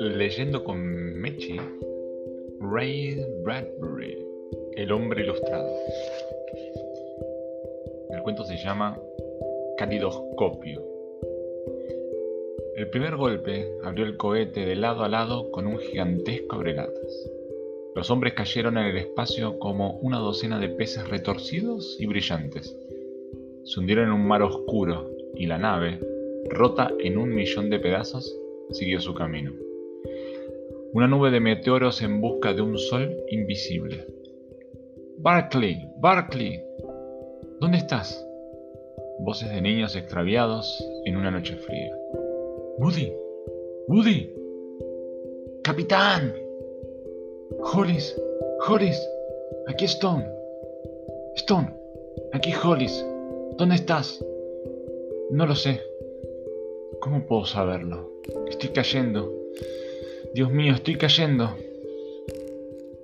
Leyendo con Mechi, Ray Bradbury, El hombre ilustrado. El cuento se llama Calidoscopio. El primer golpe abrió el cohete de lado a lado con un gigantesco abrelatas. Los hombres cayeron en el espacio como una docena de peces retorcidos y brillantes. Se hundieron en un mar oscuro y la nave, rota en un millón de pedazos, siguió su camino. Una nube de meteoros en busca de un sol invisible. Barclay, Barclay, ¿dónde estás? Voces de niños extraviados en una noche fría. Woody, Woody, capitán. Hollis, Hollis, aquí Stone. Stone, aquí Hollis. ¿Dónde estás? No lo sé. ¿Cómo puedo saberlo? Estoy cayendo. Dios mío, estoy cayendo.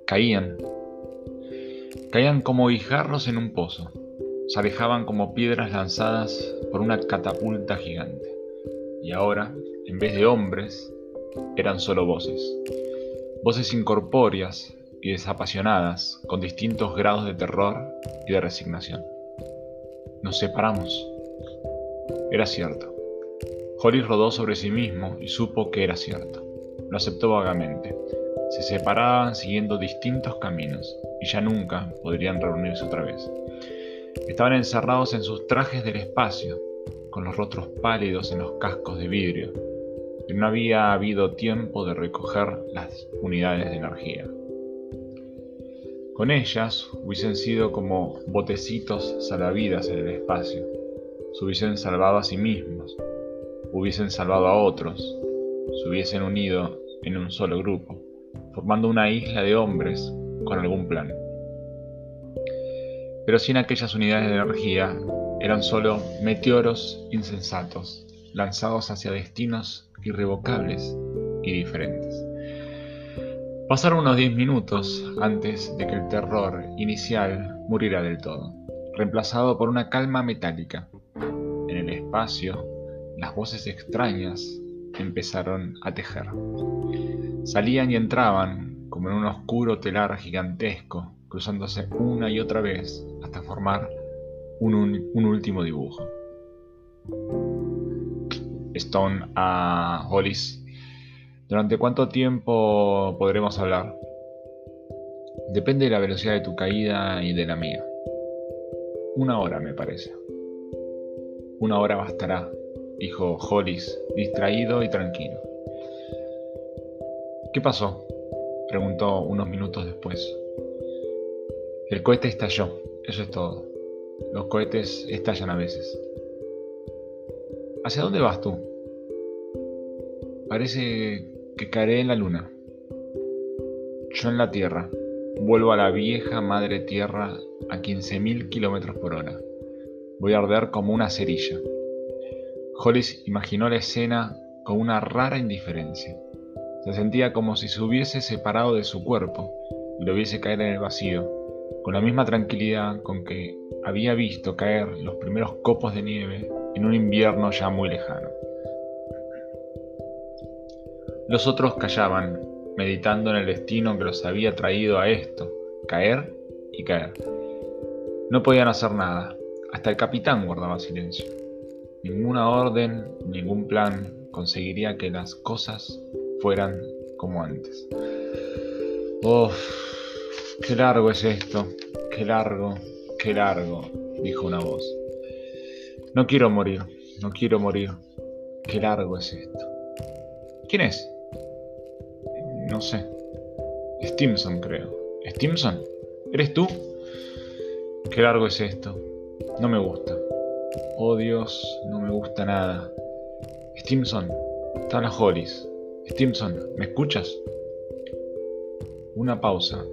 Caían. Caían como guijarros en un pozo. Se alejaban como piedras lanzadas por una catapulta gigante. Y ahora, en vez de hombres, eran solo voces voces incorpóreas y desapasionadas, con distintos grados de terror y de resignación. Nos separamos. Era cierto. Hollis rodó sobre sí mismo y supo que era cierto. Lo aceptó vagamente. Se separaban siguiendo distintos caminos y ya nunca podrían reunirse otra vez. Estaban encerrados en sus trajes del espacio, con los rostros pálidos en los cascos de vidrio, no había habido tiempo de recoger las unidades de energía. Con ellas hubiesen sido como botecitos salvavidas en el espacio, se hubiesen salvado a sí mismos, hubiesen salvado a otros, se hubiesen unido en un solo grupo, formando una isla de hombres con algún plan. Pero sin aquellas unidades de energía eran solo meteoros insensatos, lanzados hacia destinos irrevocables y diferentes. Pasaron unos 10 minutos antes de que el terror inicial muriera del todo, reemplazado por una calma metálica. En el espacio, las voces extrañas empezaron a tejer. Salían y entraban como en un oscuro telar gigantesco, cruzándose una y otra vez hasta formar un, un último dibujo. Stone a Hollis. ¿Durante cuánto tiempo podremos hablar? Depende de la velocidad de tu caída y de la mía. Una hora, me parece. Una hora bastará, dijo Hollis, distraído y tranquilo. ¿Qué pasó? preguntó unos minutos después. El cohete estalló, eso es todo. Los cohetes estallan a veces. ¿Hacia dónde vas tú? Parece que caeré en la luna. Yo en la Tierra. Vuelvo a la vieja madre Tierra a 15.000 kilómetros por hora. Voy a arder como una cerilla. Hollis imaginó la escena con una rara indiferencia. Se sentía como si se hubiese separado de su cuerpo y lo viese caer en el vacío, con la misma tranquilidad con que había visto caer los primeros copos de nieve en un invierno ya muy lejano. Los otros callaban, meditando en el destino que los había traído a esto, caer y caer. No podían hacer nada, hasta el capitán guardaba silencio. Ninguna orden, ningún plan conseguiría que las cosas fueran como antes. ¡Uf! ¡Qué largo es esto! ¡Qué largo! ¡Qué largo! dijo una voz. No quiero morir, no quiero morir. Qué largo es esto. ¿Quién es? No sé. Stimson, creo. ¿Stimson? ¿Eres tú? Qué largo es esto. No me gusta. Oh Dios, no me gusta nada. Stimson, está la Hollis. Stimson, ¿me escuchas? Una pausa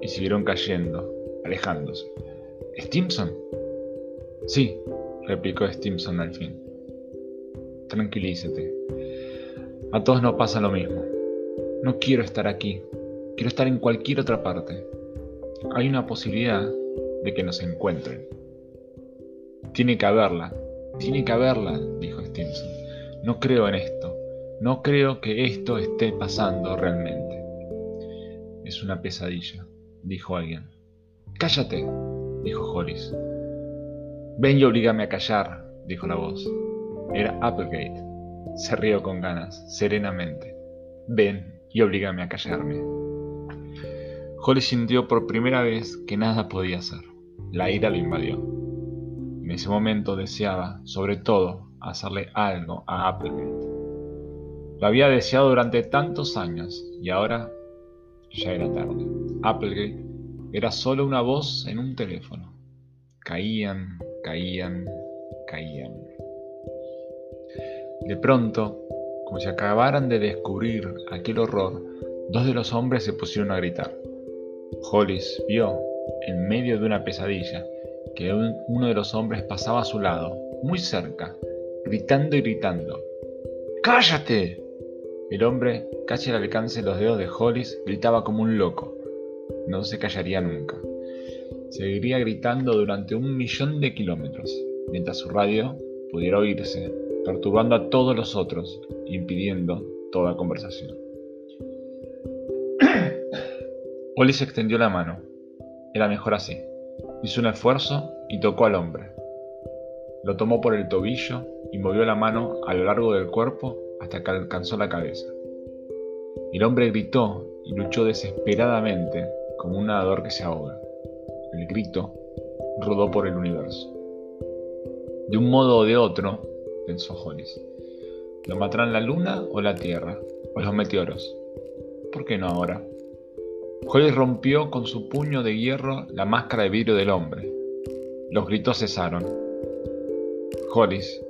y siguieron cayendo, alejándose. ¿Stimson? Sí, replicó Stimson al fin. Tranquilízate. A todos nos pasa lo mismo. No quiero estar aquí. Quiero estar en cualquier otra parte. Hay una posibilidad de que nos encuentren. Tiene que haberla, tiene que haberla, dijo Stimson. No creo en esto. No creo que esto esté pasando realmente. Es una pesadilla, dijo alguien. Cállate, dijo Hollis. Ven y obligame a callar, dijo la voz. Era Applegate. Se rió con ganas, serenamente. Ven y obligame a callarme. Hollis sintió por primera vez que nada podía hacer. La ira lo invadió. En ese momento deseaba, sobre todo, hacerle algo a Applegate. Lo había deseado durante tantos años y ahora ya era tarde. Applegate era solo una voz en un teléfono. Caían, caían, caían. De pronto, como si acabaran de descubrir aquel horror, dos de los hombres se pusieron a gritar. Hollis vio, en medio de una pesadilla, que uno de los hombres pasaba a su lado, muy cerca, gritando y gritando. ¡Cállate! El hombre, casi al alcance de los dedos de Hollis, gritaba como un loco. No se callaría nunca. Seguiría gritando durante un millón de kilómetros, mientras su radio pudiera oírse, perturbando a todos los otros, impidiendo toda conversación. Hollis extendió la mano. Era mejor así. Hizo un esfuerzo y tocó al hombre. Lo tomó por el tobillo y movió la mano a lo largo del cuerpo hasta que alcanzó la cabeza. El hombre gritó y luchó desesperadamente como un nadador que se ahoga. El grito rodó por el universo. De un modo o de otro, pensó Hollis, lo matarán la luna o la tierra, o los meteoros. ¿Por qué no ahora? Hollis rompió con su puño de hierro la máscara de vidrio del hombre. Los gritos cesaron. Hollis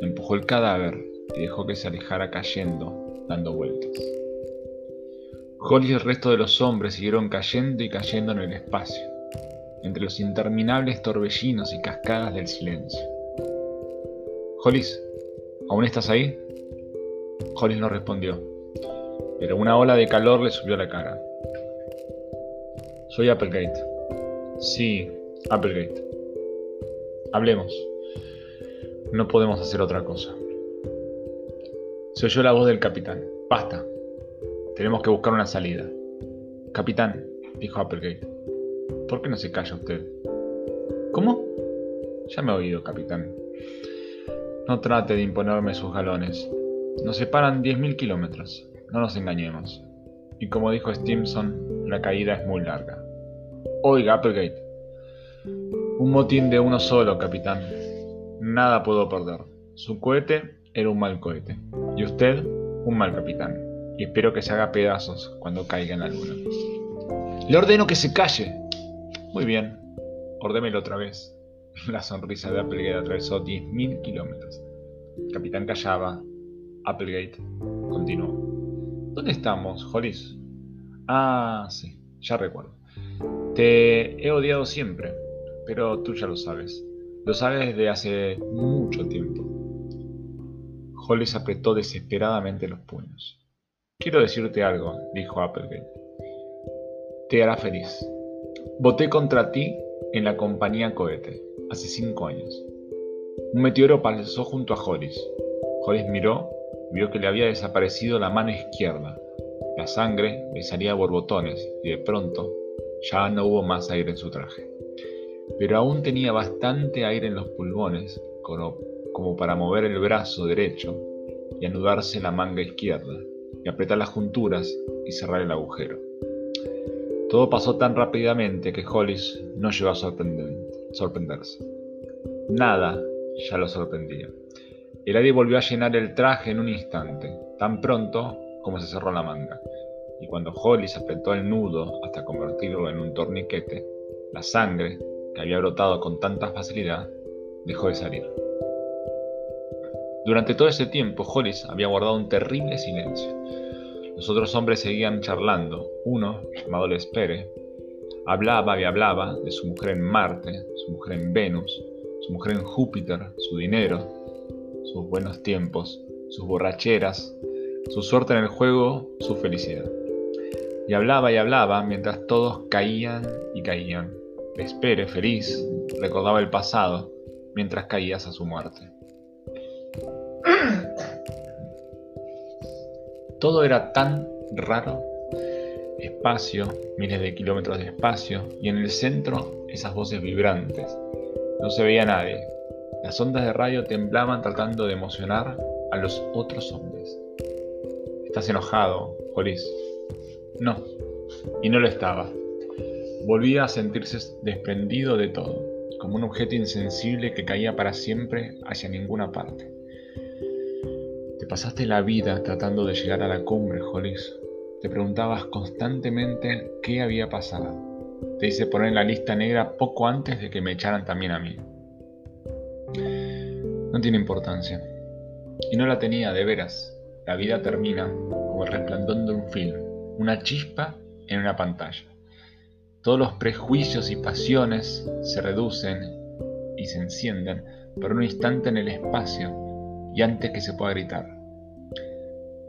empujó el cadáver y dejó que se alejara cayendo, dando vueltas. Hollis y el resto de los hombres siguieron cayendo y cayendo en el espacio, entre los interminables torbellinos y cascadas del silencio. Hollis, ¿aún estás ahí? Hollis no respondió, pero una ola de calor le subió a la cara. Soy Applegate. Sí, Applegate. Hablemos. No podemos hacer otra cosa. Se oyó la voz del capitán. Basta. Tenemos que buscar una salida. Capitán, dijo Applegate. ¿Por qué no se calla usted? ¿Cómo? Ya me he oído, capitán. No trate de imponerme sus galones. Nos separan 10.000 kilómetros. No nos engañemos. Y como dijo Stimson, la caída es muy larga. Oiga, Applegate. Un motín de uno solo, capitán. Nada puedo perder. Su cohete era un mal cohete. Y usted, un mal capitán. Y espero que se haga pedazos cuando caiga en la luna. Le ordeno que se calle. Muy bien. Ordémelo otra vez. La sonrisa de Applegate atravesó 10.000 kilómetros. El capitán callaba. Applegate continuó. ¿Dónde estamos, Hollis? Ah, sí, ya recuerdo. Te he odiado siempre, pero tú ya lo sabes. Lo sabes desde hace mucho tiempo. Hollis apretó desesperadamente los puños. Quiero decirte algo, dijo Applegate. Te hará feliz. Voté contra ti en la compañía Cohete, hace cinco años. Un meteoro pasó junto a Hollis. Hollis miró, vio que le había desaparecido la mano izquierda. La sangre le salía a borbotones y de pronto ya no hubo más aire en su traje. Pero aún tenía bastante aire en los pulmones como para mover el brazo derecho y anudarse la manga izquierda y apretar las junturas y cerrar el agujero. Todo pasó tan rápidamente que Hollis no llegó a sorprenderse. Nada ya lo sorprendía. El aire volvió a llenar el traje en un instante, tan pronto como se cerró la manga y cuando Hollis apretó el nudo hasta convertirlo en un torniquete, la sangre, que había brotado con tanta facilidad, dejó de salir. Durante todo ese tiempo, Hollis había guardado un terrible silencio. Los otros hombres seguían charlando. Uno, llamado Lespere, hablaba y hablaba de su mujer en Marte, su mujer en Venus, su mujer en Júpiter, su dinero, sus buenos tiempos, sus borracheras, su suerte en el juego, su felicidad. Y hablaba y hablaba mientras todos caían y caían. Espere, feliz, recordaba el pasado, mientras caías a su muerte. Todo era tan raro. Espacio, miles de kilómetros de espacio, y en el centro esas voces vibrantes. No se veía nadie. Las ondas de radio temblaban tratando de emocionar a los otros hombres. ¿Estás enojado, Joris? No, y no lo estaba. Volvía a sentirse desprendido de todo, como un objeto insensible que caía para siempre hacia ninguna parte. Te pasaste la vida tratando de llegar a la cumbre, Hollis. Te preguntabas constantemente qué había pasado. Te hice poner en la lista negra poco antes de que me echaran también a mí. No tiene importancia. Y no la tenía de veras. La vida termina como el resplandor de un film, una chispa en una pantalla. Todos los prejuicios y pasiones se reducen y se encienden por un instante en el espacio y antes que se pueda gritar.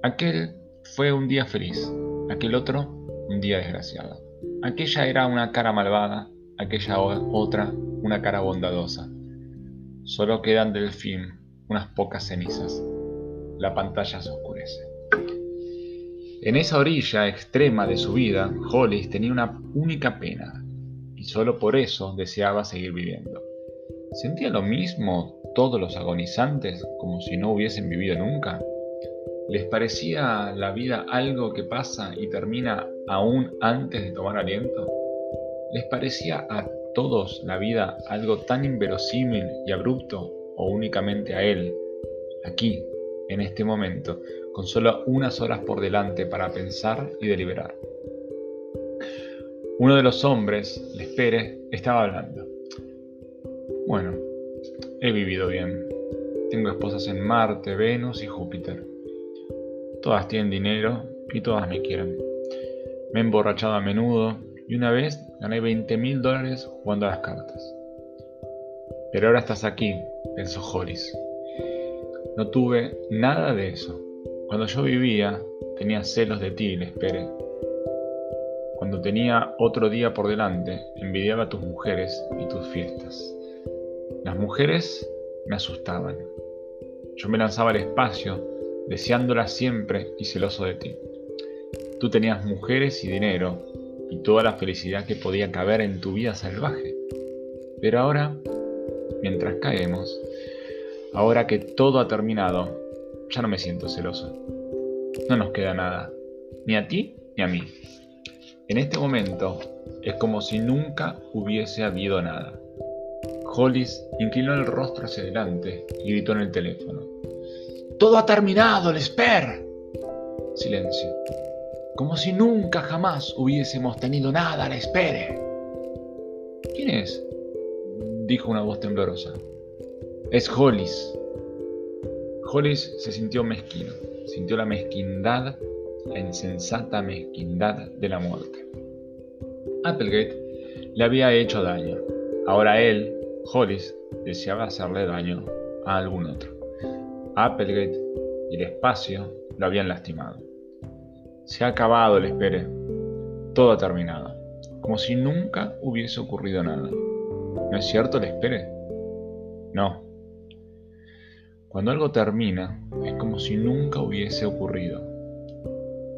Aquel fue un día feliz, aquel otro un día desgraciado. Aquella era una cara malvada, aquella otra una cara bondadosa. Solo quedan del film unas pocas cenizas. La pantalla se oscurece. En esa orilla extrema de su vida, Hollis tenía una única pena, y solo por eso deseaba seguir viviendo. ¿Sentía lo mismo todos los agonizantes como si no hubiesen vivido nunca? ¿Les parecía la vida algo que pasa y termina aún antes de tomar aliento? ¿Les parecía a todos la vida algo tan inverosímil y abrupto o únicamente a él, aquí, en este momento, con solo unas horas por delante para pensar y deliberar. Uno de los hombres, Lespere, estaba hablando. Bueno, he vivido bien. Tengo esposas en Marte, Venus y Júpiter. Todas tienen dinero y todas me quieren. Me he emborrachado a menudo y una vez gané 20 mil dólares jugando a las cartas. Pero ahora estás aquí, pensó Hollis. No tuve nada de eso. Cuando yo vivía, tenía celos de ti, le esperé. Cuando tenía otro día por delante, envidiaba a tus mujeres y tus fiestas. Las mujeres me asustaban. Yo me lanzaba al espacio, deseándolas siempre y celoso de ti. Tú tenías mujeres y dinero y toda la felicidad que podía caber en tu vida salvaje. Pero ahora, mientras caemos, ahora que todo ha terminado, ya no me siento celoso. No nos queda nada, ni a ti ni a mí. En este momento es como si nunca hubiese habido nada. Hollis inclinó el rostro hacia adelante y gritó en el teléfono. ¡Todo ha terminado, Lesper! Silencio. Como si nunca jamás hubiésemos tenido nada, Lesper. ¿Quién es? dijo una voz temblorosa. Es Hollis. Hollis se sintió mezquino, sintió la mezquindad, la insensata mezquindad de la muerte. Applegate le había hecho daño. Ahora él, Hollis, deseaba hacerle daño a algún otro. Applegate y el espacio lo habían lastimado. Se ha acabado el espere. Todo ha terminado. Como si nunca hubiese ocurrido nada. ¿No es cierto el espere? No, cuando algo termina, es como si nunca hubiese ocurrido.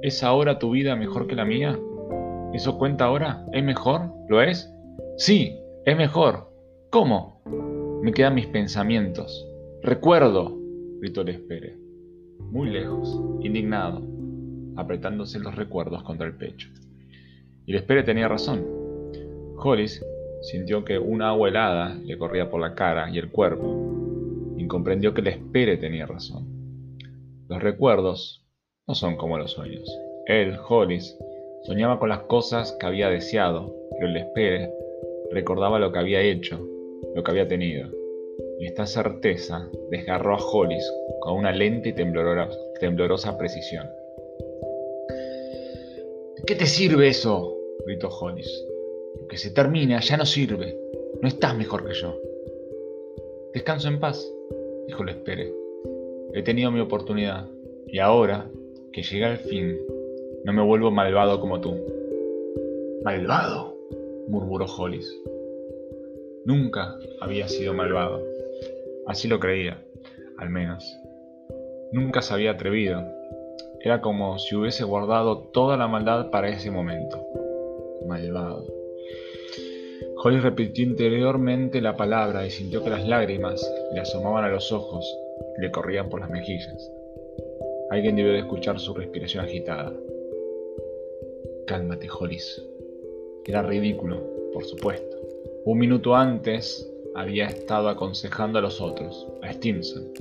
¿Es ahora tu vida mejor que la mía? ¿Eso cuenta ahora? ¿Es mejor? ¿Lo es? Sí, es mejor. ¿Cómo? Me quedan mis pensamientos. Recuerdo, gritó el espere, muy lejos, indignado, apretándose los recuerdos contra el pecho. Y el tenía razón. Hollis sintió que una agua helada le corría por la cara y el cuerpo, comprendió que el tenía razón. Los recuerdos no son como los sueños. Él, Hollis, soñaba con las cosas que había deseado, pero el recordaba lo que había hecho, lo que había tenido. Y esta certeza desgarró a Hollis con una lenta y temblorosa, precisión. Qué te sirve eso? gritó Hollis. Lo que se termina ya no sirve. No estás mejor que yo. Descanso en paz dijo el espere. He tenido mi oportunidad y ahora que llega el fin, no me vuelvo malvado como tú. ¿Malvado? murmuró Hollis. Nunca había sido malvado. Así lo creía, al menos. Nunca se había atrevido. Era como si hubiese guardado toda la maldad para ese momento. Malvado. Holly repitió interiormente la palabra y sintió que las lágrimas le asomaban a los ojos y le corrían por las mejillas. Alguien debió de escuchar su respiración agitada. Cálmate, Hollis. Era ridículo, por supuesto. Un minuto antes había estado aconsejando a los otros, a Stimson.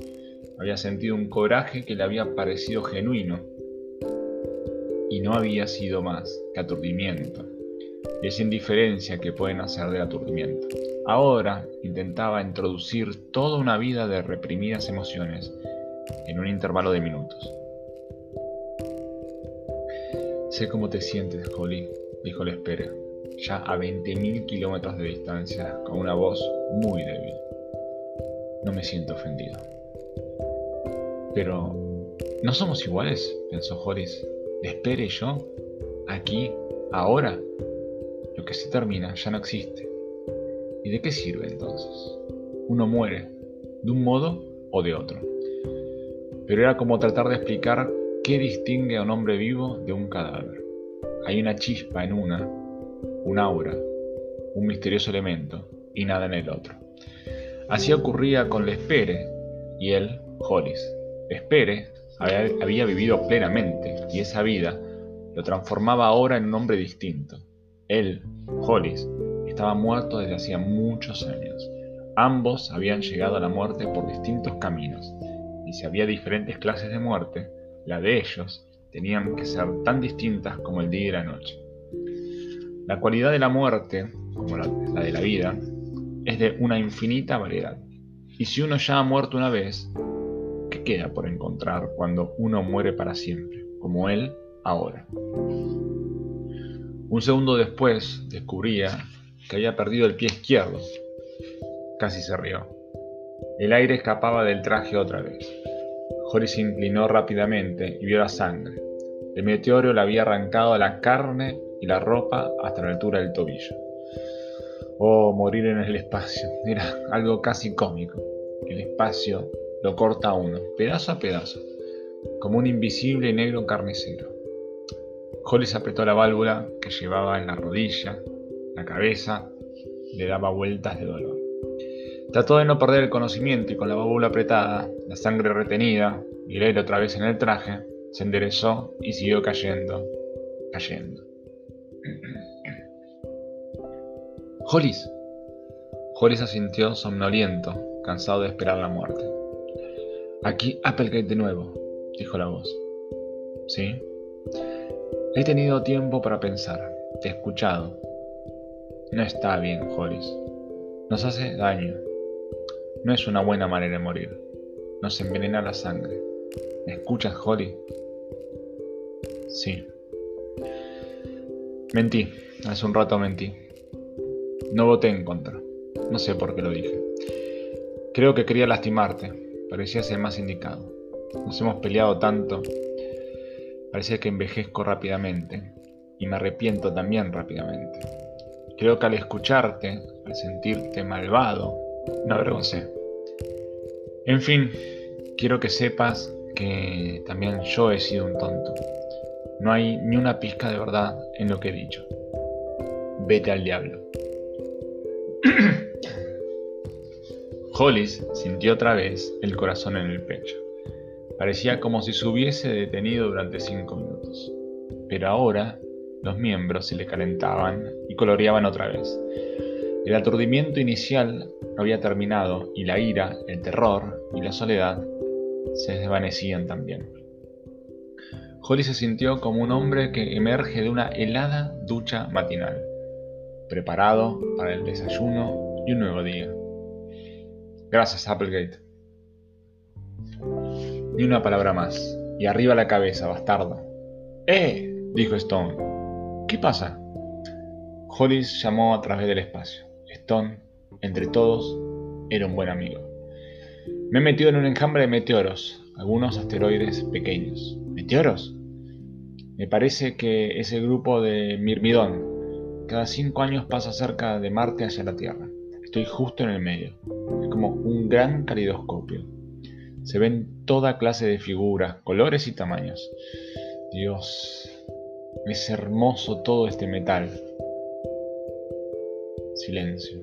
Había sentido un coraje que le había parecido genuino y no había sido más que aturdimiento, y esa indiferencia que pueden hacer del aturdimiento. Ahora intentaba introducir toda una vida de reprimidas emociones en un intervalo de minutos. Sé cómo te sientes, Holly, dijo el espera, ya a 20.000 kilómetros de distancia, con una voz muy débil. No me siento ofendido. Pero, ¿no somos iguales? pensó Hollis. ¿Le espere yo? ¿Aquí? ¿Ahora? Lo que se termina ya no existe. ¿Y de qué sirve entonces? Uno muere, de un modo o de otro. Pero era como tratar de explicar qué distingue a un hombre vivo de un cadáver. Hay una chispa en una, un aura, un misterioso elemento, y nada en el otro. Así ocurría con Lespere y él, Hollis. Lespere había, vivido plenamente y esa vida lo transformaba ahora en un hombre distinto. Él, Hollis, estaba muerto desde hacía muchos años. Ambos habían llegado a la muerte por distintos caminos, y si había diferentes clases de muerte, la de ellos tenían que ser tan distintas como el día y la noche. La cualidad de la muerte, como la, de la vida, es de una infinita variedad. Y si uno ya ha muerto una vez, ¿qué queda por encontrar cuando uno muere para siempre, como él ahora? Un segundo después descubría que había perdido el pie izquierdo. Casi se rió. El aire escapaba del traje otra vez. Jory se inclinó rápidamente y vio la sangre. El meteoro le había arrancado la carne y la ropa hasta la altura del tobillo. Oh, morir en el espacio. Era algo casi cómico. El espacio lo corta uno, pedazo a pedazo, como un invisible negro carnicero. Hollis apretó la válvula que llevaba en la rodilla, la cabeza le daba vueltas de dolor. Trató de no perder el conocimiento y con la válvula apretada, la sangre retenida y el aire otra vez en el traje, se enderezó y siguió cayendo, cayendo. Hollis. Hollis asintió somnoliento, cansado de esperar la muerte. Aquí Applegate de nuevo, dijo la voz. ¿Sí? He tenido tiempo para pensar. Te he escuchado. No está bien, Hollis. Nos hace daño. No es una buena manera de morir. Nos envenena la sangre. ¿Me escuchas, Holly? Sí. Mentí. Hace un rato mentí. No voté en contra. No sé por qué lo dije. Creo que quería lastimarte. Parecía ser más indicado. Nos hemos peleado tanto. Parecía que envejezco rápidamente. Y me arrepiento también rápidamente. Creo que al escucharte, al sentirte malvado, me avergoncé. En fin, quiero que sepas que también yo he sido un tonto. No hay ni una pizca de verdad en lo que he dicho. Vete al diablo. Hollis sintió otra vez el corazón en el pecho. Parecía como si se hubiese detenido durante cinco minutos. Pero ahora los miembros se le calentaban y coloreaban otra vez. El aturdimiento inicial había terminado y la ira, el terror y la soledad se desvanecían también. Holly se sintió como un hombre que emerge de una helada ducha matinal, preparado para el desayuno y un nuevo día. Gracias, Applegate. Ni una palabra más. Y arriba la cabeza, bastardo. ¡Eh! dijo Stone. ¿Qué pasa? Hollis llamó a través del espacio. Stone, entre todos, era un buen amigo. Me he metido en un enjambre de meteoros, algunos asteroides pequeños. ¿Meteoros? Me parece que es el grupo de Mirmidón. Cada cinco años pasa cerca de Marte hacia la Tierra. Estoy justo en el medio. Es como un gran calidoscopio. Se ven toda clase de figuras, colores y tamaños. Dios, es hermoso todo este metal. Silencio.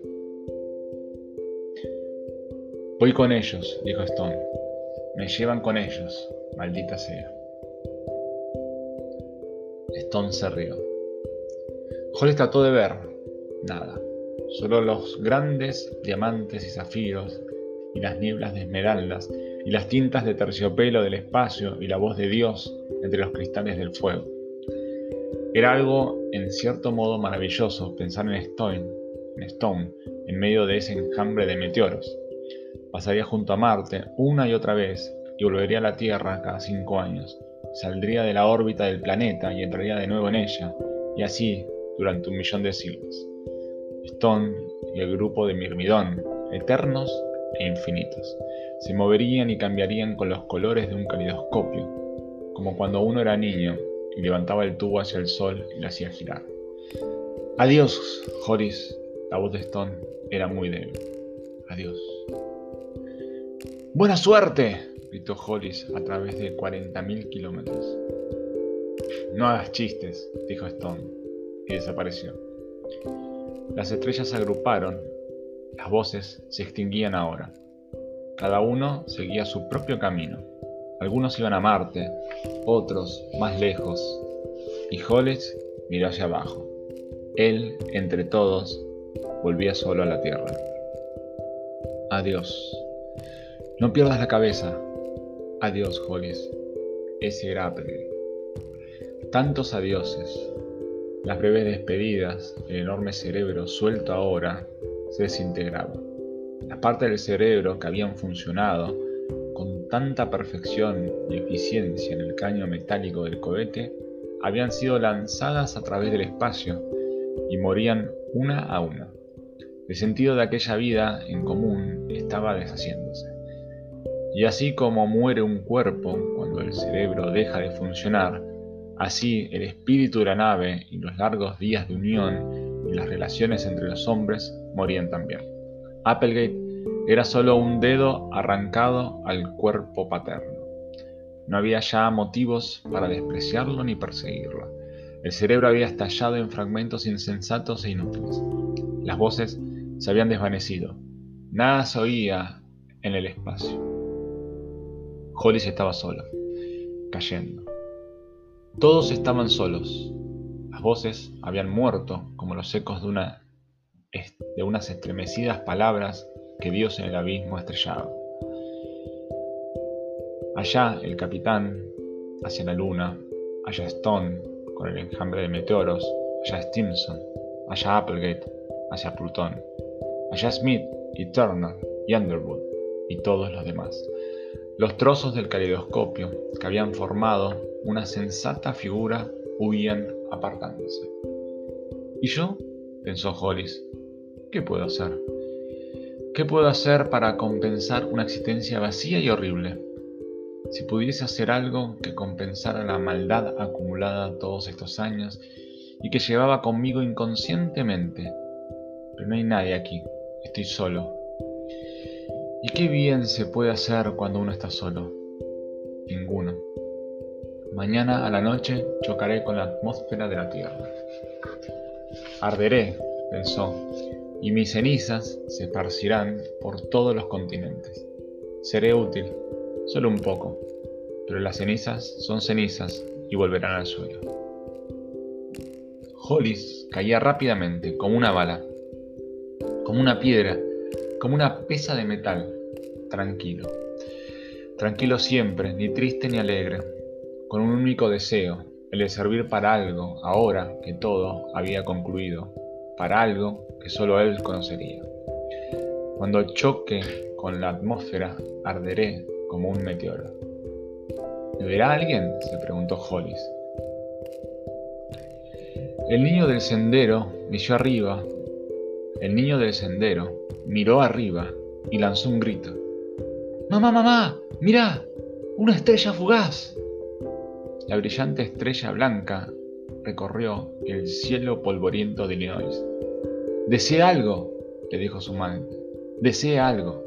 Voy con ellos, dijo Stone. Me llevan con ellos, maldita sea. Stone se rió. Hollis trató de ver. Nada. Solo los grandes diamantes y zafiros, y las nieblas de esmeraldas, y las tintas de terciopelo del espacio, y la voz de Dios entre los cristales del fuego. Era algo, en cierto modo, maravilloso pensar en Stone, en Stone, en medio de ese enjambre de meteoros Pasaría junto a Marte una y otra vez y volvería a la Tierra cada cinco años. Saldría de la órbita del planeta y entraría de nuevo en ella, y así durante un millón de siglos. Stone y el grupo de Mirmidón, eternos e infinitos, se moverían y cambiarían con los colores de un calidoscopio, como cuando uno era niño y levantaba el tubo hacia el sol y lo hacía girar. Adiós, Horis. La voz de Stone era muy débil. Adiós. ¡Buena suerte! gritó Hollis a través de 40.000 kilómetros. No hagas chistes, dijo Stone, y desapareció. Las estrellas se agruparon, las voces se extinguían ahora. Cada uno seguía su propio camino. Algunos iban a Marte, otros más lejos, y Hollis miró hacia abajo. Él, entre todos, volvía solo a la Tierra. Adiós. No pierdas la cabeza. Adiós, Hollis. Ese era. Tantos adioses. Las breves despedidas, el enorme cerebro suelto ahora, se desintegraba. Las partes del cerebro que habían funcionado con tanta perfección y eficiencia en el caño metálico del cohete habían sido lanzadas a través del espacio y morían una a una. El sentido de aquella vida en común estaba deshaciéndose. Y así como muere un cuerpo cuando el cerebro deja de funcionar, así el espíritu de la nave y los largos días de unión y las relaciones entre los hombres morían también. Applegate era solo un dedo arrancado al cuerpo paterno. No había ya motivos para despreciarlo ni perseguirlo. El cerebro había estallado en fragmentos insensatos e inútiles. Las voces se habían desvanecido. Nada se oía en el espacio. Hollis estaba sola, cayendo. Todos estaban solos. Las voces habían muerto como los ecos de, una, de unas estremecidas palabras que Dios en el abismo estrellaba. Allá el capitán, hacia la luna, allá Stone, con el enjambre de meteoros, allá Stimson, allá Applegate, hacia Plutón, allá Smith y Turner y Underwood y todos los demás. Los trozos del caleidoscopio que habían formado una sensata figura huían apartándose. ¿Y yo? pensó Hollis. ¿Qué puedo hacer? ¿Qué puedo hacer para compensar una existencia vacía y horrible? Si pudiese hacer algo que compensara la maldad acumulada todos estos años y que llevaba conmigo inconscientemente. Pero no hay nadie aquí. Estoy solo. ¿Y qué bien se puede hacer cuando uno está solo? Ninguno. Mañana a la noche chocaré con la atmósfera de la Tierra. Arderé, pensó, y mis cenizas se esparcirán por todos los continentes. Seré útil, solo un poco, pero las cenizas son cenizas y volverán al suelo. Hollis caía rápidamente, como una bala, como una piedra, como una pesa de metal, tranquilo. Tranquilo siempre, ni triste ni alegre, con un único deseo, el de servir para algo, ahora que todo había concluido, para algo que solo él conocería. Cuando choque con la atmósfera, arderé como un meteoro. ¿Me verá alguien? se preguntó Hollis. El niño del sendero miró arriba. El niño del sendero miró arriba y lanzó un grito. Mamá, mamá, mira, una estrella fugaz. La brillante estrella blanca recorrió el cielo polvoriento de Illinois. Desea algo, le dijo su madre. Desea algo.